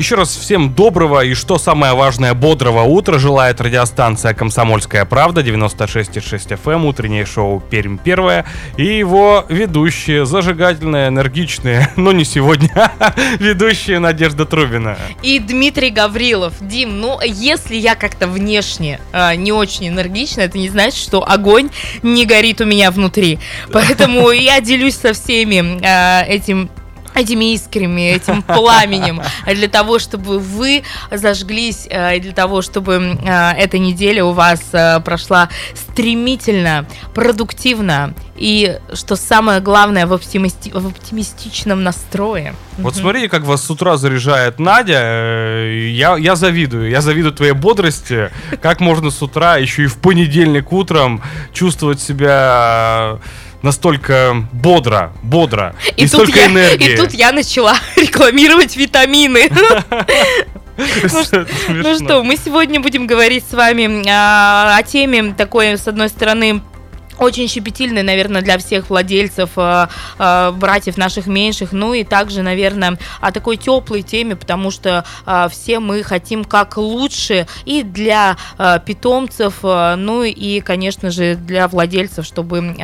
Еще раз всем доброго и, что самое важное, бодрого утра желает радиостанция «Комсомольская правда» 96,6 FM, эм, утреннее шоу «Пермь первое» и его ведущие, зажигательные, энергичные, но не сегодня, ведущие Надежда Трубина. И Дмитрий Гаврилов. Дим, ну, если я как-то внешне э, не очень энергична, это не значит, что огонь не горит у меня внутри. Поэтому я делюсь со всеми э, этим этими искрами, этим пламенем, для того, чтобы вы зажглись, э, для того, чтобы э, эта неделя у вас э, прошла стремительно, продуктивно и, что самое главное, в, оптимисти- в оптимистичном настрое. Вот смотрите, как вас с утра заряжает Надя. Я, я завидую. Я завидую твоей бодрости. Как можно с утра, еще и в понедельник утром, чувствовать себя настолько бодро, бодро и, и столько я, энергии. И тут я начала рекламировать витамины. Ну, ну что, мы сегодня будем говорить с вами а, о теме такой, с одной стороны, очень щепетильный, наверное, для всех владельцев, э, э, братьев наших меньших, ну и также, наверное, о такой теплой теме, потому что э, все мы хотим как лучше и для питомцев, ну и, конечно же, для владельцев, чтобы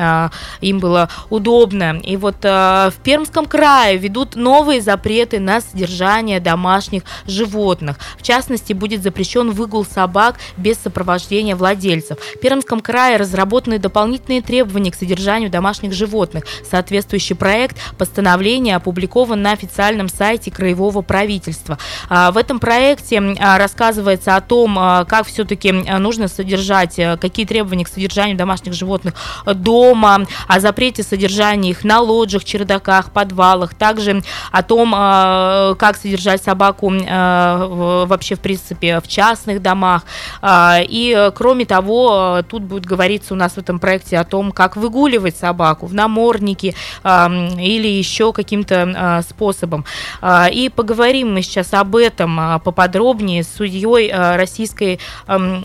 им было удобно. И вот в Пермском крае ведут новые запреты на содержание домашних животных. В частности, будет запрещен выгул собак без сопровождения владельцев. В Пермском крае разработаны дополнительные дополнительные требования к содержанию домашних животных. Соответствующий проект постановления опубликован на официальном сайте Краевого правительства. А, в этом проекте а, рассказывается о том, а, как все-таки нужно содержать, какие требования к содержанию домашних животных дома, о запрете содержания их на лоджиях, чердаках, подвалах, также о том, как содержать собаку вообще в принципе в частных домах. И кроме того, тут будет говориться у нас в этом проекте о том, как выгуливать собаку в наморднике э, или еще каким-то э, способом. Э, и поговорим мы сейчас об этом э, поподробнее с судьей э, Российской э,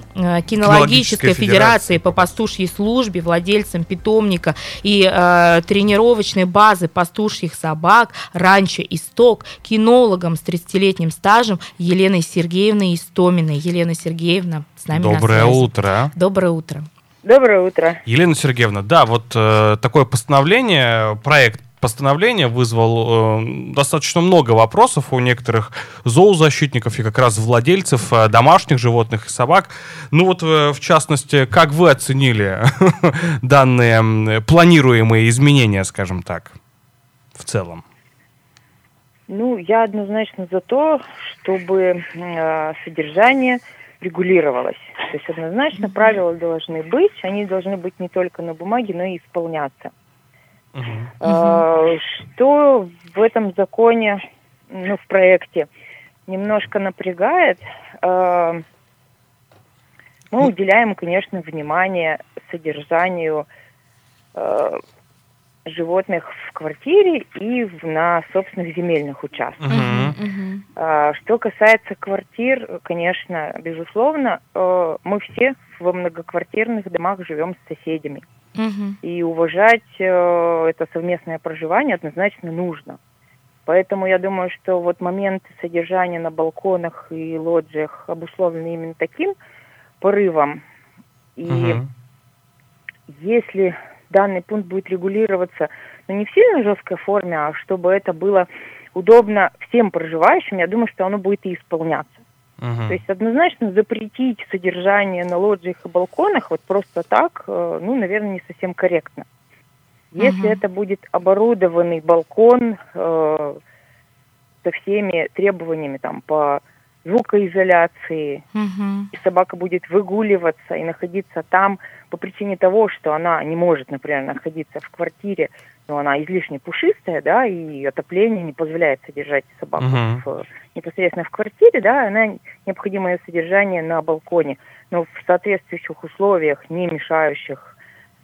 кинологической федерации по пастушьей службе, владельцем питомника и э, тренировочной базы пастушьих собак «Ранчо Исток», кинологом с 30-летним стажем Еленой Сергеевной Истоминой. Елена Сергеевна с нами Доброе на связи. утро. Доброе утро. Доброе утро. Елена Сергеевна, да, вот э, такое постановление, проект постановления вызвал э, достаточно много вопросов у некоторых зоозащитников и как раз владельцев э, домашних животных и собак. Ну вот, э, в частности, как вы оценили данные планируемые изменения, скажем так, в целом? Ну, я однозначно за то, чтобы э, содержание регулировалось. То есть однозначно правила должны быть, они должны быть не только на бумаге, но и исполняться. Uh-huh. Что в этом законе, ну, в проекте, немножко напрягает, а, мы уделяем, конечно, внимание содержанию а, животных в квартире и в, на собственных земельных участках. Uh-huh. Uh-huh. Что касается квартир, конечно, безусловно, э, мы все во многоквартирных домах живем с соседями. Uh-huh. И уважать э, это совместное проживание однозначно нужно. Поэтому я думаю, что вот момент содержания на балконах и лоджиях обусловлены именно таким порывом. И uh-huh. если данный пункт будет регулироваться, но не в сильно жесткой форме, а чтобы это было удобно всем проживающим, я думаю, что оно будет и исполняться. Uh-huh. То есть однозначно запретить содержание на лоджиях и балконах вот просто так, э, ну, наверное, не совсем корректно. Если uh-huh. это будет оборудованный балкон э, со всеми требованиями там по звукоизоляции, угу. и собака будет выгуливаться и находиться там по причине того, что она не может, например, находиться в квартире, но она излишне пушистая, да, и отопление не позволяет содержать собаку угу. в, непосредственно в квартире, да, она необходимо ее содержание на балконе, но в соответствующих условиях, не мешающих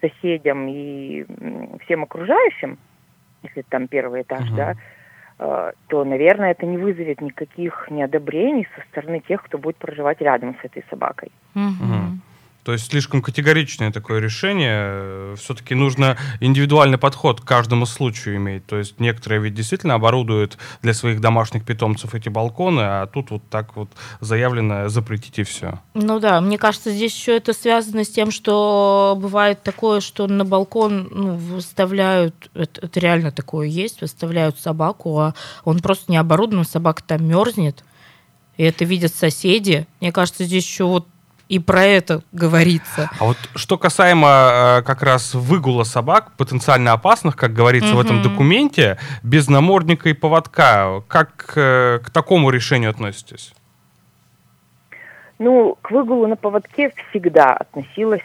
соседям и всем окружающим, если там первый этаж, угу. да, то, наверное, это не вызовет никаких неодобрений со стороны тех, кто будет проживать рядом с этой собакой. Угу. То есть слишком категоричное такое решение. Все-таки нужно индивидуальный подход к каждому случаю иметь. То есть некоторые ведь действительно оборудуют для своих домашних питомцев эти балконы, а тут вот так вот заявлено запретить и все. Ну да, мне кажется, здесь еще это связано с тем, что бывает такое, что на балкон ну, выставляют, это, это реально такое есть, выставляют собаку, а он просто не оборудован, собака там мерзнет. И это видят соседи. Мне кажется, здесь еще вот и про это говорится. А вот что касаемо э, как раз выгула собак, потенциально опасных, как говорится угу. в этом документе, без намордника и поводка, как э, к такому решению относитесь? Ну, к выгулу на поводке всегда относилась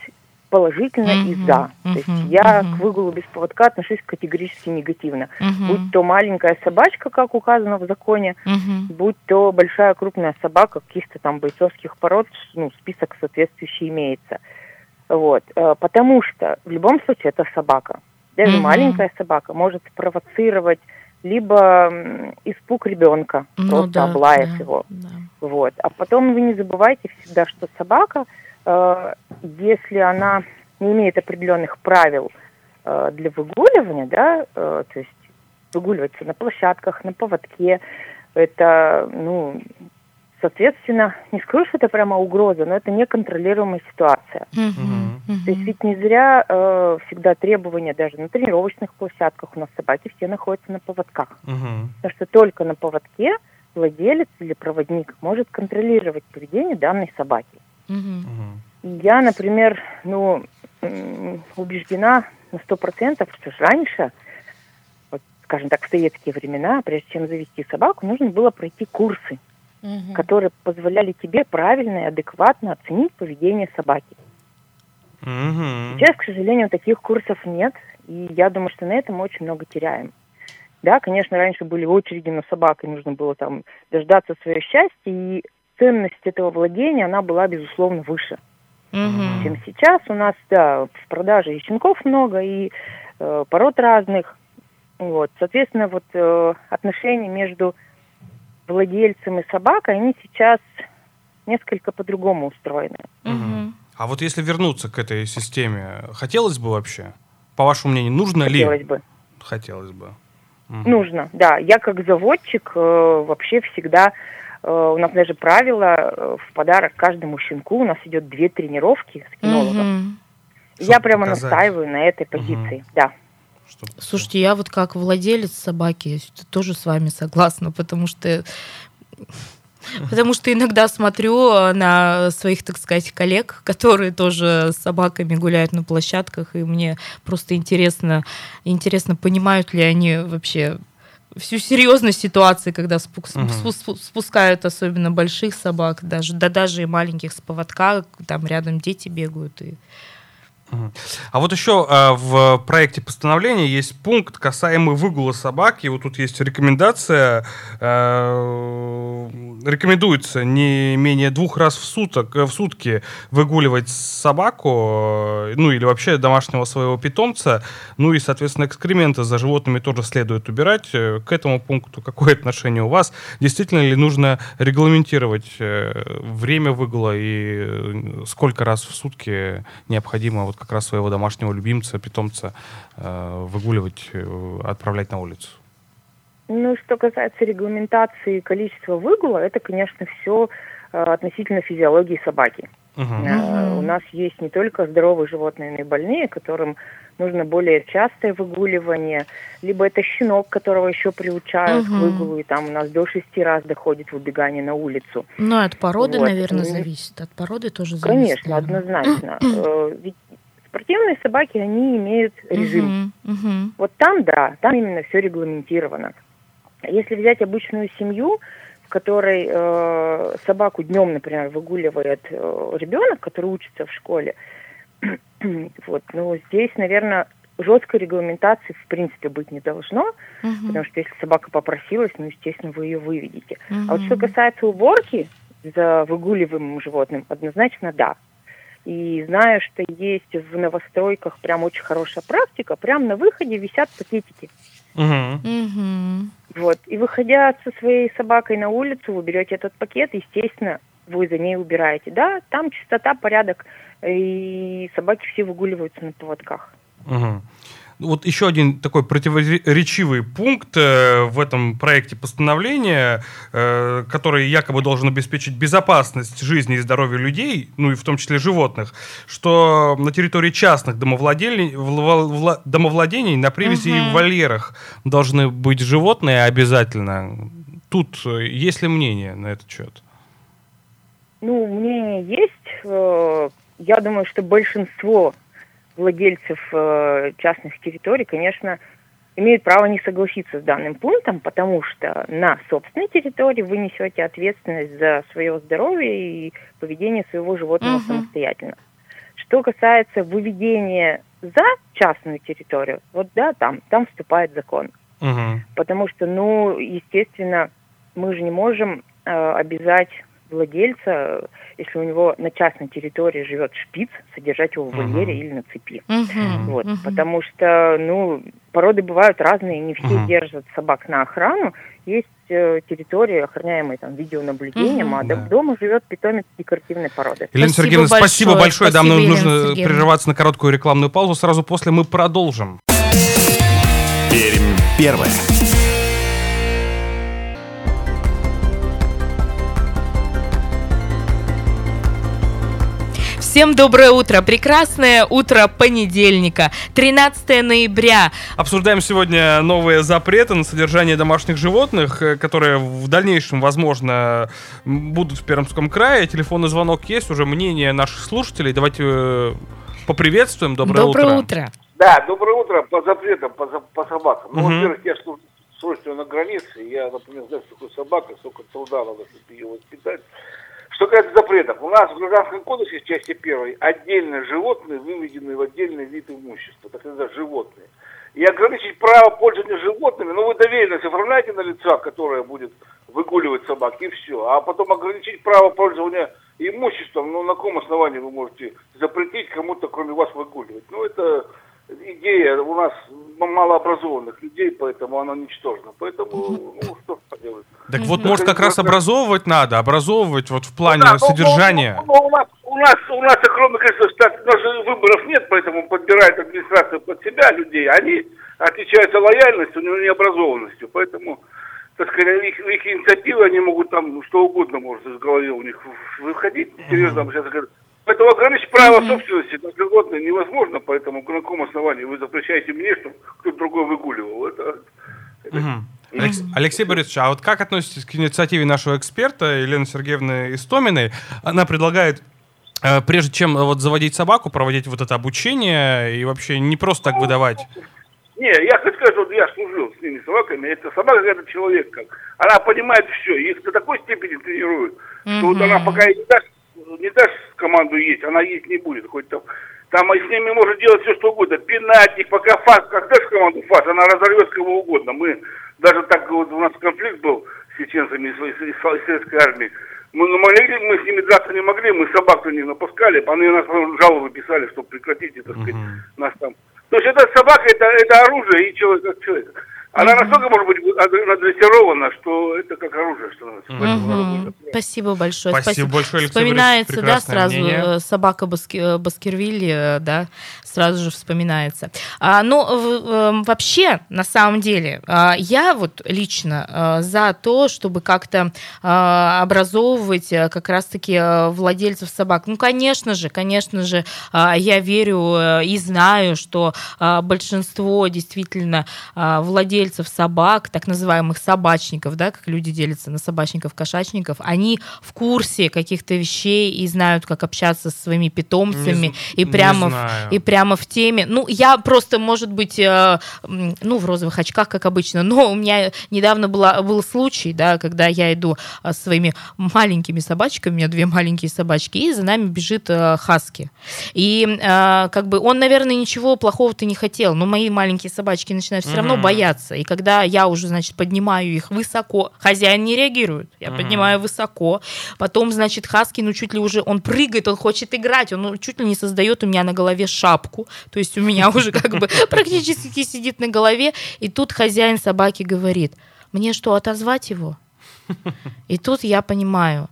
положительно mm-hmm. и за. Mm-hmm. То есть я mm-hmm. к выгулу без поводка отношусь категорически негативно. Mm-hmm. Будь то маленькая собачка, как указано в законе, mm-hmm. будь то большая крупная собака каких-то там бойцовских пород, ну, список соответствующий имеется. Вот. Э, потому что в любом случае это собака. Даже mm-hmm. маленькая собака может спровоцировать либо испуг ребенка, ну, просто да, облаяв да, его. Да. Вот. А потом вы не забывайте всегда, что собака – если она не имеет определенных правил э, для выгуливания, да, э, то есть выгуливается на площадках, на поводке, это, ну, соответственно, не скажу, что это прямо угроза, но это неконтролируемая ситуация. Mm-hmm. То есть ведь не зря э, всегда требования даже на тренировочных площадках у нас собаки все находятся на поводках. Mm-hmm. Потому что только на поводке владелец или проводник может контролировать поведение данной собаки. Угу. Я, например, ну, убеждена на сто процентов, что раньше, вот, скажем так, в советские времена, прежде чем завести собаку, нужно было пройти курсы, угу. которые позволяли тебе правильно и адекватно оценить поведение собаки. Угу. Сейчас, к сожалению, таких курсов нет, и я думаю, что на этом мы очень много теряем. Да, конечно, раньше были очереди на собак, и нужно было там дождаться свое счастье, и ценность этого владения, она была, безусловно, выше, угу. чем сейчас. У нас, да, в продаже и щенков много, и э, пород разных. Вот, соответственно, вот э, отношения между владельцем и собакой, они сейчас несколько по-другому устроены. Угу. А вот если вернуться к этой системе, хотелось бы вообще? По вашему мнению, нужно хотелось ли? Хотелось бы. Хотелось бы. Угу. Нужно, да. Я как заводчик э, вообще всегда у нас даже правило э, в подарок каждому щенку у нас идет две тренировки с кинологом. Угу. Я прямо показать. настаиваю на этой позиции, угу. да. Слушайте, я вот как владелец собаки тоже с вами согласна, потому что Потому что иногда смотрю на своих, так сказать, коллег, которые тоже с собаками гуляют на площадках, и мне просто интересно, интересно, понимают ли они вообще всю серьезность ситуации, когда спу- угу. спускают особенно больших собак, даже, да даже и маленьких с поводка, там рядом дети бегают и а вот еще а, в проекте постановления есть пункт, касаемый выгула собак. И вот тут есть рекомендация. А, рекомендуется не менее двух раз в, суток, в сутки выгуливать собаку, ну или вообще домашнего своего питомца. Ну и, соответственно, экскременты за животными тоже следует убирать. К этому пункту какое отношение у вас? Действительно ли нужно регламентировать э, время выгула и э, сколько раз в сутки необходимо вот как раз своего домашнего любимца, питомца э, выгуливать, э, отправлять на улицу? Ну, что касается регламентации количества выгула, это, конечно, все э, относительно физиологии собаки. Uh-huh. У нас есть не только здоровые животные, но и больные, которым нужно более частое выгуливание, либо это щенок, которого еще приучают uh-huh. к выгулу, и там у нас до шести раз доходит выбегание на улицу. Ну, от породы, вот. наверное, зависит. От породы тоже зависит. Конечно, наверное. однозначно. Ведь Спортивные собаки, они имеют режим. Uh-huh, uh-huh. Вот там, да, там именно все регламентировано. Если взять обычную семью, в которой э, собаку днем, например, выгуливает э, ребенок, который учится в школе, вот, ну, здесь, наверное, жесткой регламентации в принципе быть не должно, uh потому что если собака попросилась, ну, естественно, вы ее выведете. uh А вот что касается уборки за выгуливаемым животным, однозначно да. И знаю, что есть в новостройках прям очень хорошая практика, прям на выходе висят пакетики. uh Вот. И выходя со своей собакой на улицу, вы берете этот пакет, естественно, вы за ней убираете. Да, там чистота, порядок, и собаки все выгуливаются на поводках. Угу. Вот еще один такой противоречивый пункт э, в этом проекте постановления, э, который якобы должен обеспечить безопасность жизни и здоровья людей, ну и в том числе животных, что на территории частных домовладений, домовладений на привязи угу. и в вольерах должны быть животные обязательно. Тут э, есть ли мнение на этот счет? Ну, мнение есть. Я думаю, что большинство владельцев э, частных территорий, конечно, имеют право не согласиться с данным пунктом, потому что на собственной территории вы несете ответственность за свое здоровье и поведение своего животного угу. самостоятельно. Что касается выведения за частную территорию, вот да, там, там вступает закон. Угу. Потому что, ну, естественно, мы же не можем э, обязать владельца, если у него на частной территории живет шпиц, содержать его в вольере uh-huh. или на цепи. Uh-huh. Вот, uh-huh. Потому что, ну, породы бывают разные, не все uh-huh. держат собак на охрану. Есть э, территории, охраняемые там видеонаблюдением, uh-huh. а да. дома живет питомец декоративной породы. Елена спасибо Сергеевна, большое. спасибо большое. Спасибо, да, нам нужно Сергеевна. прерываться на короткую рекламную паузу. Сразу после мы продолжим. Пермь первое. Всем доброе утро. Прекрасное утро понедельника, 13 ноября. Обсуждаем сегодня новые запреты на содержание домашних животных, э, которые в дальнейшем, возможно, будут в Пермском крае. Телефонный звонок есть, уже мнение наших слушателей. Давайте э, поприветствуем. Доброе, доброе утро. утро. Да, доброе утро по запретам, по, по собакам. Ну, угу. во-первых, я слушаю на границе, я, например, знаю, что такое собака, сколько труда надо, чтобы ее воспитать. Что касается запретов, у нас в Гражданском кодексе в части первой отдельно животные выведены в отдельный вид имущества, так сказать, животные. И ограничить право пользования животными, ну вы доверенность оформляете на лица, которое будет выгуливать собак, и все. А потом ограничить право пользования имуществом, ну на каком основании вы можете запретить кому-то, кроме вас, выгуливать? Ну это идея у нас малообразованных людей, поэтому она ничтожна. Поэтому, ну, что поделать. Так вот, может, как раз образовывать надо, образовывать вот в плане ну, содержания. Ну, ну, у, нас, у, нас, у нас огромное количество штат, у нас же выборов нет, поэтому подбирает администрация под себя людей. Они отличаются лояльностью, но не образованностью. Поэтому, так сказать, их, их инициативы, они могут там что угодно может из головы у них выходить. Серьезно, сейчас говорю, Поэтому ограничить право mm-hmm. собственности на животное невозможно, поэтому на каком основании вы запрещаете мне, чтобы кто-то другой выгуливал? Это, это... Mm-hmm. Алекс... Алексей Борисович, а вот как относитесь к инициативе нашего эксперта Елены Сергеевны Истоминой? Она предлагает э, прежде чем вот заводить собаку, проводить вот это обучение и вообще не просто так выдавать? Не, я хочу сказать, вот я служил с ними собаками, это собака это человек как. Она понимает все, их до такой степени тренируют, mm-hmm. что вот она пока не даст не даст команду есть, она есть не будет. Хоть там, там с ними может делать все, что угодно. Пинать пока фас, как дашь команду фас, она разорвет кого угодно. Мы даже так вот у нас конфликт был с чеченцами из, советской армии. Мы, ну, могли, мы с ними драться не могли, мы собак не напускали, они нас жалобы писали, чтобы прекратить, так сказать, uh-huh. нас там. То есть это собака, это, это оружие и человек как человек. Она настолько, может быть, надрессирована, что это как оружие становится. Угу. Спасибо большое. Спасибо, Спасибо. большое, Алексей Вспоминается, да, сразу мнение. Э, собака Баски, э, Баскервилли, э, да, сразу же вспоминается. А, ну, вообще, на самом деле, я вот лично за то, чтобы как-то образовывать как раз-таки владельцев собак. Ну, конечно же, конечно же, я верю и знаю, что большинство действительно владельцев владельцев собак, так называемых собачников, да, как люди делятся на собачников, кошачников, они в курсе каких-то вещей и знают, как общаться со своими питомцами не, и прямо в, и прямо в теме. Ну, я просто, может быть, э, ну, в розовых очках, как обычно, но у меня недавно была, был случай, да, когда я иду э, со своими маленькими собачками, у меня две маленькие собачки, и за нами бежит э, хаски. И э, как бы он, наверное, ничего плохого-то не хотел, но мои маленькие собачки начинают все mm-hmm. равно бояться. И когда я уже, значит, поднимаю их высоко, хозяин не реагирует, я mm-hmm. поднимаю высоко, потом, значит, хаски, ну, чуть ли уже, он прыгает, он хочет играть, он ну, чуть ли не создает у меня на голове шапку, то есть у меня уже как бы практически сидит на голове, и тут хозяин собаки говорит, мне что, отозвать его? И тут я понимаю,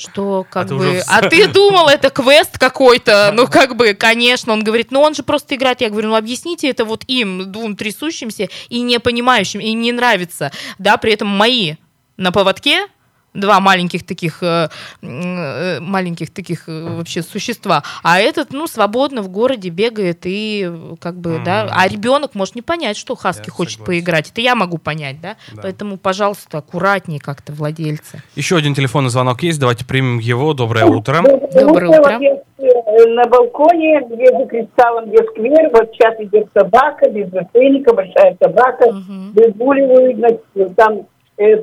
что как а бы... Уже... А ты думал, это квест какой-то? Ну, как бы, конечно. Он говорит, ну он же просто играет. Я говорю, ну объясните это вот им, двум трясущимся и не понимающим, им не нравится. Да, при этом мои на поводке, два маленьких таких э, э, маленьких таких э, вообще существа, а этот ну свободно в городе бегает и как бы mm-hmm. да, а ребенок может не понять, что Хаски я хочет согласен. поиграть, это я могу понять, да? да, поэтому пожалуйста аккуратнее как-то владельцы. Еще один телефонный звонок есть, давайте примем его. Доброе утро. Доброе утро. На балконе, где за кристаллом, где сквер, вот сейчас идет собака, без зацейника, большая собака, угу. значит, там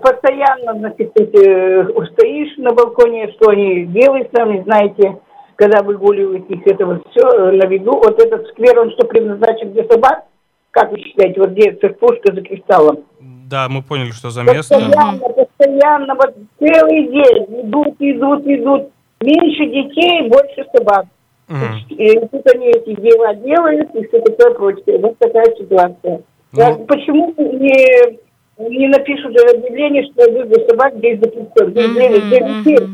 постоянно, значит, эти, стоишь на балконе, что они делают сами, знаете, когда выгуливают их, это вот все э, на виду. Вот этот сквер, он что предназначен для собак? Как вы считаете, вот где церквушка за кристаллом? Да, мы поняли, что за место. Постоянно, постоянно, вот целый день идут, идут, идут. Меньше детей, больше собак. Угу. И тут они эти дела делают, и все такое прочее. Вот такая ситуация. Ну... Почему не не напишут объявление, что вывоз собак здесь запрещен. Для, для, для детей.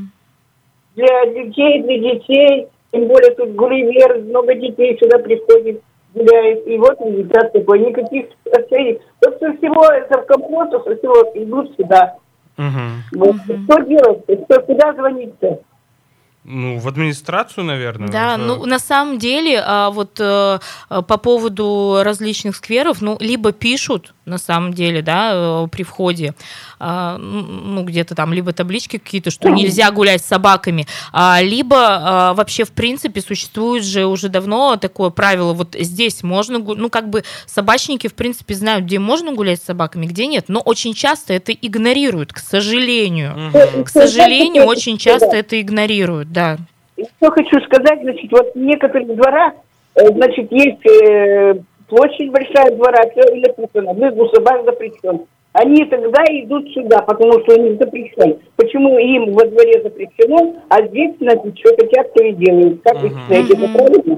Для детей, для детей. Тем более тут Гулливер, много детей сюда приходит, гуляет. И вот результат такой. Никаких отелей. Вот со всего этого компоста, со всего идут сюда. Угу. Вот. Что делать? Что, куда звонить-то? Ну, в администрацию, наверное. Да, это... ну, на самом деле, а, вот э, по поводу различных скверов, ну, либо пишут, на самом деле, да, э, при входе, а, ну, где-то там, либо таблички какие-то, что нельзя гулять с собаками, а, либо а, вообще, в принципе, существует же уже давно такое правило, вот здесь можно, ну, как бы собачники, в принципе, знают, где можно гулять с собаками, где нет, но очень часто это игнорируют, к сожалению. К сожалению, очень часто это игнорируют, да. Что хочу сказать, значит, вот в некоторых дворах, э, значит, есть э, площадь большая двора, все и написано, выгул собак запрещен. Они тогда идут сюда, потому что у них запрещен. Почему им во дворе запрещено, а здесь, значит, что хотят, то и делают. Как вы считаете, это правильно?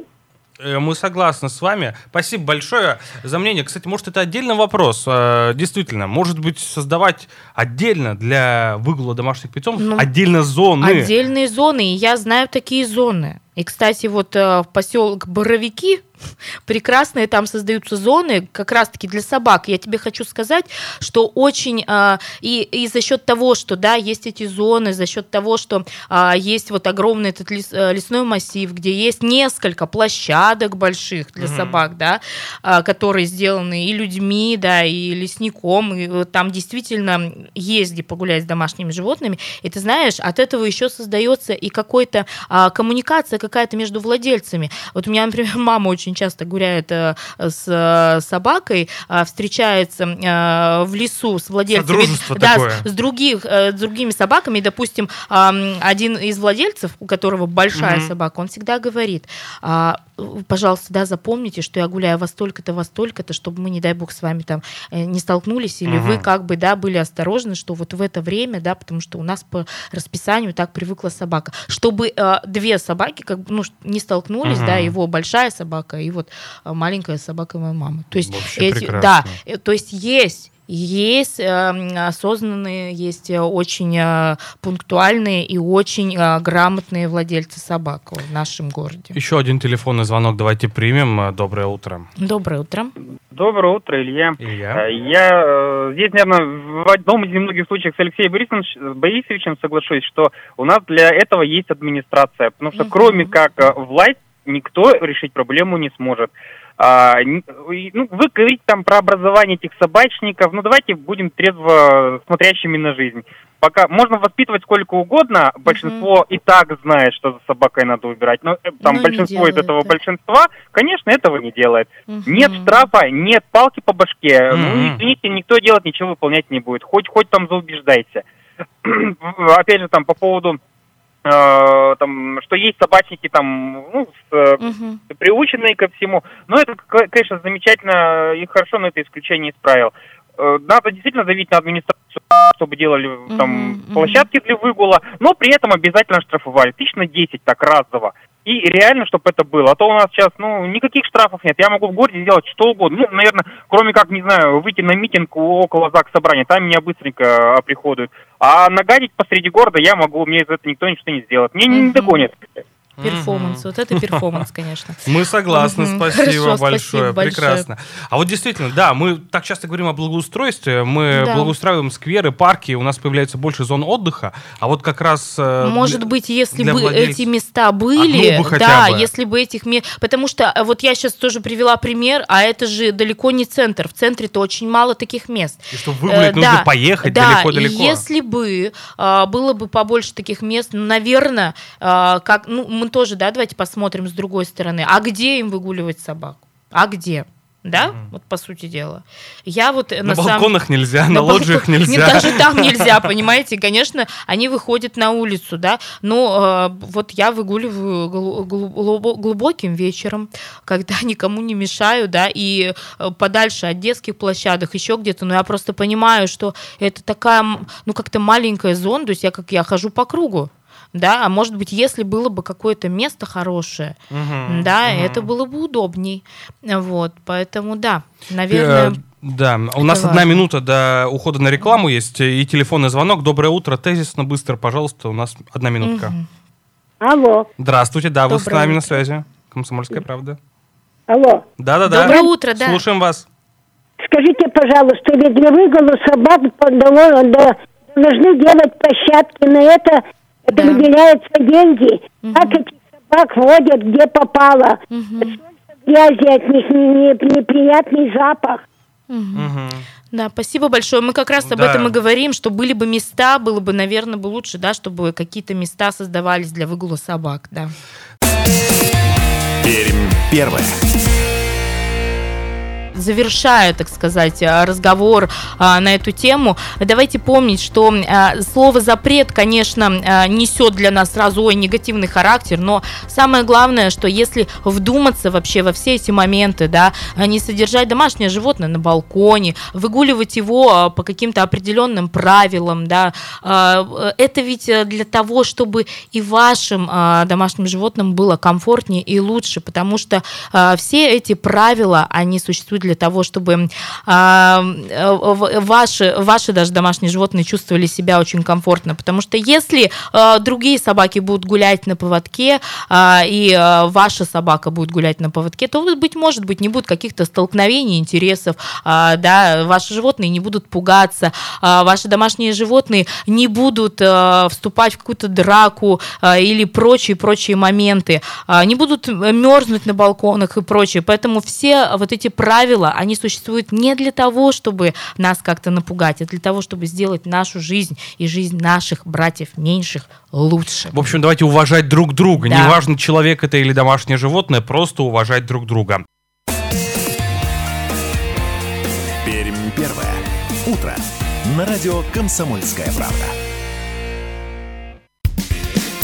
Э, мы согласны с вами. Спасибо большое за мнение. Кстати, может, это отдельный вопрос. Э, действительно, может быть, создавать отдельно для выгула домашних питомцев ну, отдельно зоны. Отдельные зоны. И я знаю такие зоны. И, кстати, вот э, в поселок Боровики прекрасные там создаются зоны как раз-таки для собак. Я тебе хочу сказать, что очень э, и, и за счет того, что да, есть эти зоны, за счет того, что э, есть вот огромный этот лес, э, лесной массив, где есть несколько площадок больших для mm-hmm. собак, да, э, которые сделаны и людьми, да, и лесником, и э, там действительно есть где погулять с домашними животными. И ты знаешь, от этого еще создается и какой-то э, коммуникация какая-то между владельцами. Вот у меня, например, мама очень часто гуляет э, с э, собакой, э, встречается в лесу с владельцами, да, с, других, с другими собаками, допустим, один из владельцев, у которого большая mm-hmm. собака, он всегда говорит, «А, пожалуйста, да, запомните, что я гуляю во столько-то, во столько-то, чтобы мы, не дай бог, с вами там не столкнулись, или угу. вы как бы, да, были осторожны, что вот в это время, да, потому что у нас по расписанию так привыкла собака, чтобы э, две собаки как бы, ну, не столкнулись, угу. да, его большая собака и вот а, маленькая собака моей мамы. То есть Вообще эти, прекрасно. да, э, то есть есть есть э, осознанные, есть э, очень э, пунктуальные и очень э, грамотные владельцы собак в нашем городе. Еще один телефонный звонок давайте примем. Доброе утро. Доброе утро. Доброе утро, Илья. Илья. Э, я здесь, наверное, в одном из немногих случаев с Алексеем Борисовичем, Борисовичем соглашусь, что у нас для этого есть администрация. Потому что угу. кроме как власть никто решить проблему не сможет. А, ну, вы говорите там про образование этих собачников, ну давайте будем трезво смотрящими на жизнь. Пока можно воспитывать сколько угодно, большинство uh-huh. и так знает, что за собакой надо убирать. Но э, там но большинство из этого это. большинства, конечно, этого не делает. Uh-huh. Нет штрафа, нет палки по башке. Uh-huh. Ну, извините, никто делать ничего выполнять не будет. Хоть хоть там заубеждайте. Опять же, там по поводу Э, там, что есть собачники там, ну, с, угу. приученные ко всему. Но это, конечно, замечательно и хорошо, но это исключение из правил. Э, надо действительно давить на администрацию, чтобы делали там угу, площадки для выгула, но при этом обязательно штрафовали. Тысяч на 10 так разово. И реально, чтобы это было. А то у нас сейчас, ну, никаких штрафов нет. Я могу в городе сделать что угодно. Ну, наверное, кроме как, не знаю, выйти на митинг около Заксобрания. Там меня быстренько приходят. А нагадить посреди города я могу. Мне из этого никто ничего не сделает. Мне не догонят. Перформанс. Вот это перформанс, конечно. Мы согласны, спасибо большое. Прекрасно. А вот действительно, да, мы так часто говорим о благоустройстве, мы благоустраиваем скверы, парки, у нас появляется больше зон отдыха, а вот как раз... Э, Может быть, если бы эти места были, да, если бы этих мест... Потому что э, вот я сейчас тоже привела пример, а это же далеко не центр. В центре-то очень мало таких мест. И чтобы выгулять, э, нужно поехать далеко-далеко. если бы было бы побольше таких мест, ну, наверное, как... Ну, мы тоже, да, давайте посмотрим с другой стороны. А где им выгуливать собаку? А где? да, mm вот по сути дела. Я вот на, на балконах сам... нельзя, на, на лоджиях нельзя. Нет, даже там нельзя, понимаете, конечно, они выходят на улицу, да, но э, вот я выгуливаю глубоким вечером, когда никому не мешаю, да, и э, подальше от детских площадок, еще где-то, но я просто понимаю, что это такая, ну как-то маленькая зона, то есть я как я хожу по кругу, да, а может быть, если было бы какое-то место хорошее, угу, да, угу. это было бы удобней, вот, поэтому да, наверное. Э, да, у нас важно. одна минута до ухода на рекламу есть и телефонный звонок. Доброе утро, тезисно, быстро, пожалуйста, у нас одна минутка. Угу. Алло. Здравствуйте, да, Доброе вы с нами утро. на связи. Комсомольская правда. Алло. Да-да-да. Доброе утро, да. Слушаем вас. Скажите, пожалуйста, ведь для выгула собак должны делать площадки на это это да. выделяются деньги. Угу. Как этих собак водят, где попало. Угу. Грязи от них, неприятный запах. Угу. Угу. Да, спасибо большое. Мы как раз об да. этом и говорим, что были бы места, было бы, наверное, бы лучше, да, чтобы какие-то места создавались для выгула собак, да. Пермь первое завершаю, так сказать, э, разговор а, на эту тему, давайте помнить, что а, слово запрет, конечно, а, несет для нас сразу ой, негативный характер, но самое главное, что если вдуматься вообще во все эти моменты, да, не содержать домашнее животное на балконе, выгуливать его по каким-то определенным правилам, да, это ведь для того, чтобы и вашим домашним животным было комфортнее и лучше, потому что все эти правила, они существуют для того, чтобы а, ваши, ваши даже домашние животные чувствовали себя очень комфортно. Потому что если а, другие собаки будут гулять на поводке, а, и а, ваша собака будет гулять на поводке, то, быть может быть, не будет каких-то столкновений интересов, а, да, ваши животные не будут пугаться, ваши домашние животные не будут вступать в какую-то драку или прочие-прочие моменты, не будут мерзнуть на балконах и прочее. Поэтому все вот эти правила правила, они существуют не для того, чтобы нас как-то напугать, а для того, чтобы сделать нашу жизнь и жизнь наших братьев меньших лучше. В общем, давайте уважать друг друга. Да. Неважно, человек это или домашнее животное, просто уважать друг друга. Пермь первое. Утро. На радио «Комсомольская правда».